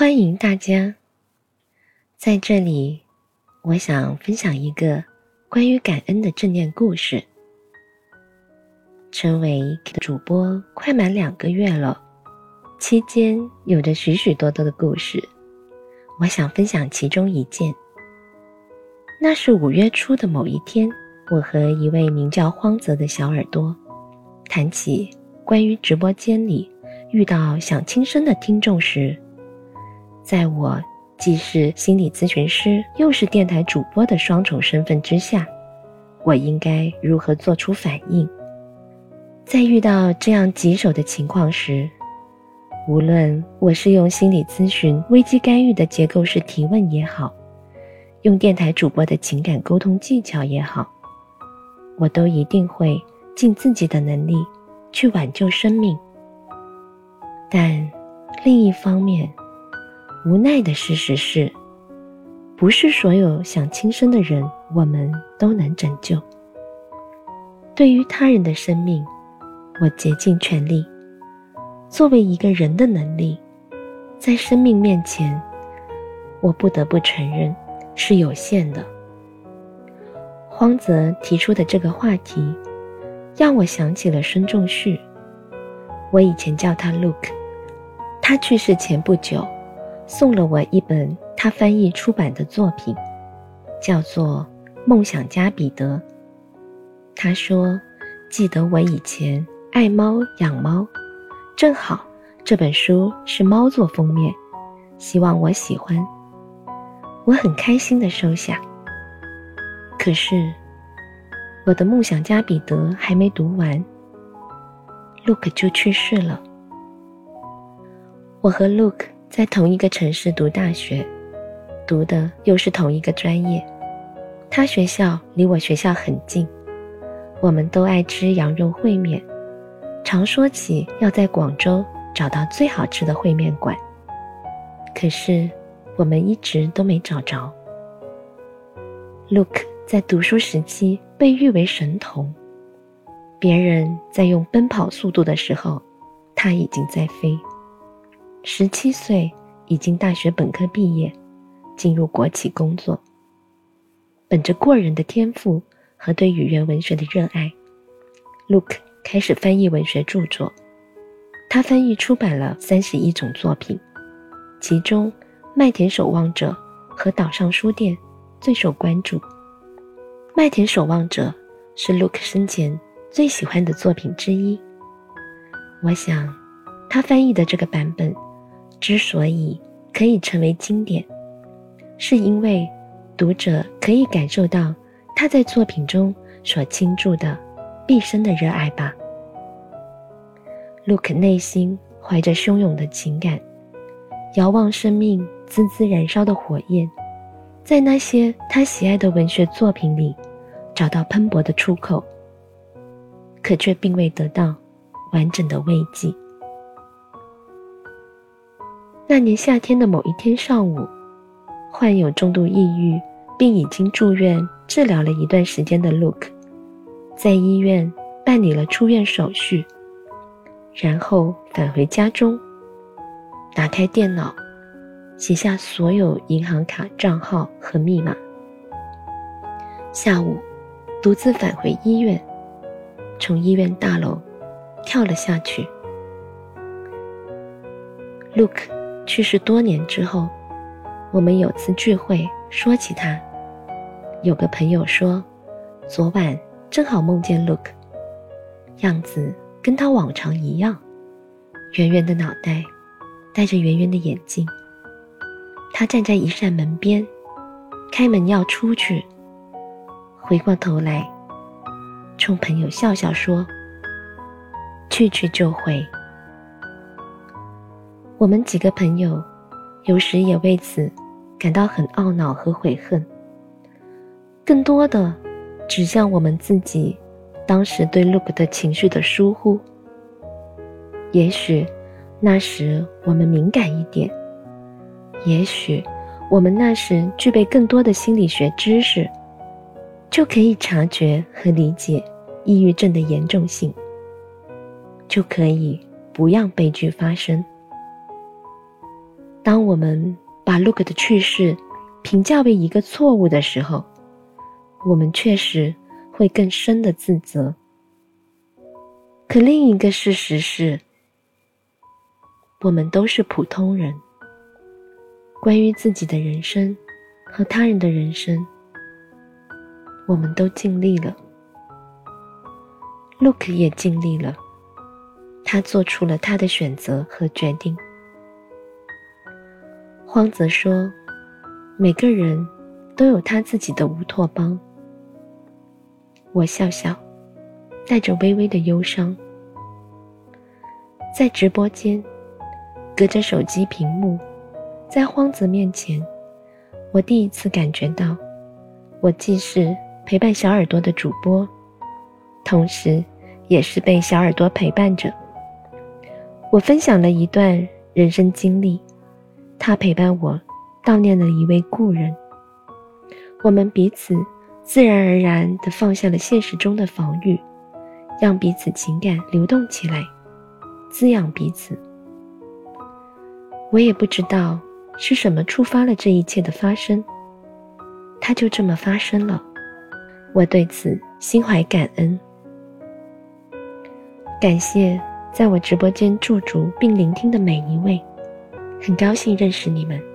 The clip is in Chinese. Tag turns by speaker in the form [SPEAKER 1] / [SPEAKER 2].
[SPEAKER 1] 欢迎大家，在这里，我想分享一个关于感恩的正念故事。成为主播快满两个月了，期间有着许许多多的故事，我想分享其中一件。那是五月初的某一天，我和一位名叫荒泽的小耳朵谈起关于直播间里遇到想轻生的听众时。在我既是心理咨询师又是电台主播的双重身份之下，我应该如何做出反应？在遇到这样棘手的情况时，无论我是用心理咨询危机干预的结构式提问也好，用电台主播的情感沟通技巧也好，我都一定会尽自己的能力去挽救生命。但另一方面，无奈的事实是，不是所有想轻生的人，我们都能拯救。对于他人的生命，我竭尽全力。作为一个人的能力，在生命面前，我不得不承认是有限的。荒泽提出的这个话题，让我想起了孙仲旭。我以前叫他 Look，他去世前不久。送了我一本他翻译出版的作品，叫做《梦想家彼得》。他说：“记得我以前爱猫养猫，正好这本书是猫做封面，希望我喜欢。”我很开心的收下。可是，我的《梦想家彼得》还没读完，Look 就去世了。我和 Look。在同一个城市读大学，读的又是同一个专业。他学校离我学校很近，我们都爱吃羊肉烩面，常说起要在广州找到最好吃的烩面馆。可是我们一直都没找着。Look 在读书时期被誉为神童，别人在用奔跑速度的时候，他已经在飞。十七岁，已经大学本科毕业，进入国企工作。本着过人的天赋和对语言文学的热爱，Luke 开始翻译文学著作。他翻译出版了三十一种作品，其中《麦田守望者》和《岛上书店》最受关注。《麦田守望者》是 Luke 生前最喜欢的作品之一。我想，他翻译的这个版本。之所以可以成为经典，是因为读者可以感受到他在作品中所倾注的毕生的热爱吧。Look 内心怀着汹涌的情感，遥望生命滋滋燃烧的火焰，在那些他喜爱的文学作品里找到喷薄的出口，可却并未得到完整的慰藉。那年夏天的某一天上午，患有重度抑郁并已经住院治疗了一段时间的 Look，在医院办理了出院手续，然后返回家中，打开电脑，写下所有银行卡账号和密码。下午，独自返回医院，从医院大楼跳了下去。Look。去世多年之后，我们有次聚会说起他，有个朋友说，昨晚正好梦见 Look，样子跟他往常一样，圆圆的脑袋，戴着圆圆的眼镜。他站在一扇门边，开门要出去，回过头来，冲朋友笑笑说：“去去就回。”我们几个朋友，有时也为此感到很懊恼和悔恨。更多的指向我们自己当时对 Look 的情绪的疏忽。也许那时我们敏感一点，也许我们那时具备更多的心理学知识，就可以察觉和理解抑郁症的严重性，就可以不让悲剧发生。当我们把 Look 的去世评价为一个错误的时候，我们确实会更深的自责。可另一个事实是，我们都是普通人。关于自己的人生和他人的人生，我们都尽力了。Look 也尽力了，他做出了他的选择和决定。荒泽说：“每个人都有他自己的乌托邦。”我笑笑，带着微微的忧伤，在直播间，隔着手机屏幕。在荒泽面前，我第一次感觉到，我既是陪伴小耳朵的主播，同时也是被小耳朵陪伴着。我分享了一段人生经历，他陪伴我悼念了一位故人。我们彼此自然而然地放下了现实中的防御，让彼此情感流动起来，滋养彼此。我也不知道。是什么触发了这一切的发生？它就这么发生了，我对此心怀感恩。感谢在我直播间驻足并聆听的每一位，很高兴认识你们。